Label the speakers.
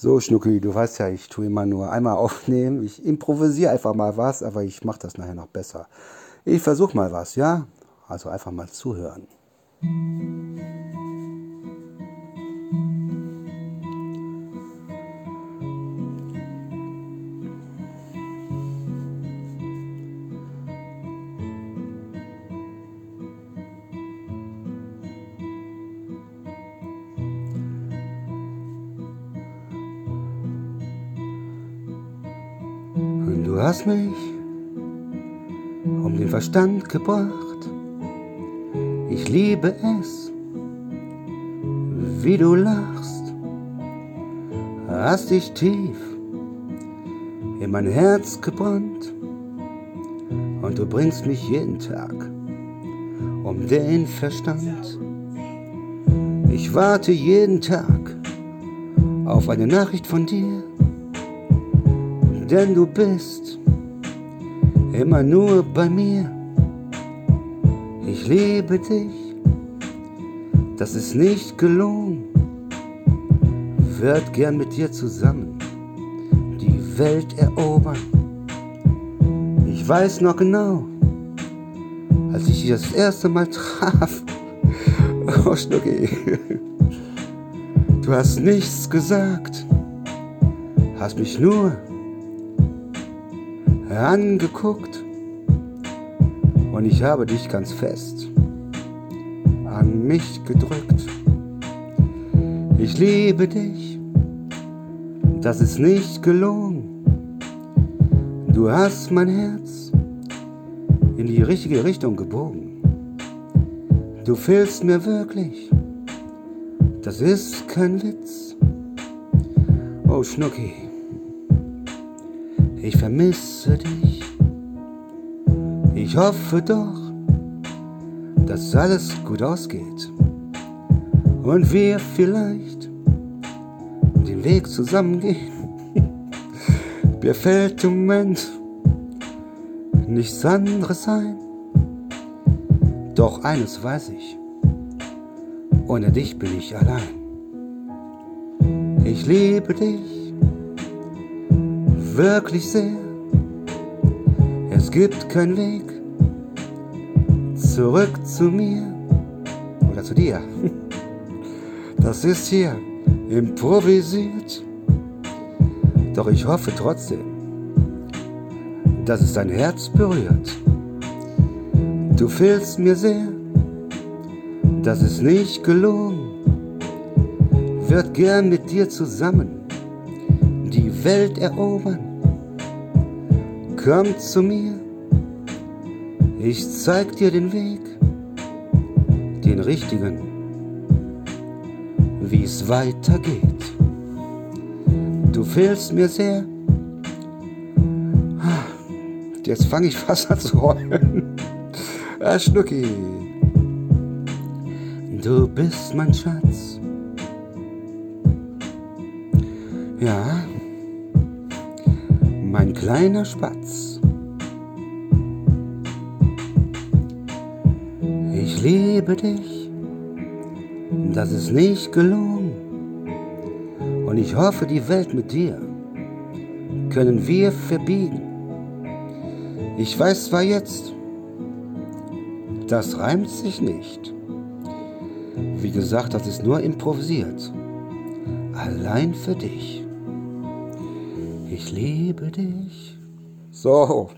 Speaker 1: So, Schnucki, du weißt ja, ich tue immer nur einmal aufnehmen. Ich improvisiere einfach mal was, aber ich mache das nachher noch besser. Ich versuche mal was, ja? Also einfach mal zuhören. Du hast mich um den Verstand gebracht. Ich liebe es, wie du lachst. Hast dich tief in mein Herz gebrannt. Und du bringst mich jeden Tag um den Verstand. Ich warte jeden Tag auf eine Nachricht von dir denn du bist immer nur bei mir. Ich liebe dich, das ist nicht gelogen. Werd gern mit dir zusammen die Welt erobern. Ich weiß noch genau, als ich dich das erste Mal traf. Oh, Schnucki, du hast nichts gesagt, hast mich nur angeguckt und ich habe dich ganz fest an mich gedrückt. Ich liebe dich, das ist nicht gelogen. Du hast mein Herz in die richtige Richtung gebogen. Du fehlst mir wirklich, das ist kein Witz. Oh Schnucki, ich vermisse dich. Ich hoffe doch, dass alles gut ausgeht und wir vielleicht den Weg zusammengehen. Mir fällt im Moment nichts anderes ein. Doch eines weiß ich, ohne dich bin ich allein. Ich liebe dich wirklich sehr. Es gibt keinen Weg zurück zu mir oder zu dir. Das ist hier improvisiert. Doch ich hoffe trotzdem, dass es dein Herz berührt. Du fehlst mir sehr, das ist nicht gelogen. Wird gern mit dir zusammen die Welt erobern komm zu mir, ich zeig dir den Weg, den richtigen, wie es weitergeht. Du fehlst mir sehr. Jetzt fange ich fast an zu heulen. Ah, Schnucki. Du bist mein Schatz. Ja, mein kleiner Spatz. Ich liebe dich, das ist nicht gelogen. Und ich hoffe, die Welt mit dir können wir verbiegen. Ich weiß zwar jetzt, das reimt sich nicht. Wie gesagt, das ist nur improvisiert. Allein für dich. Ich liebe dich. So.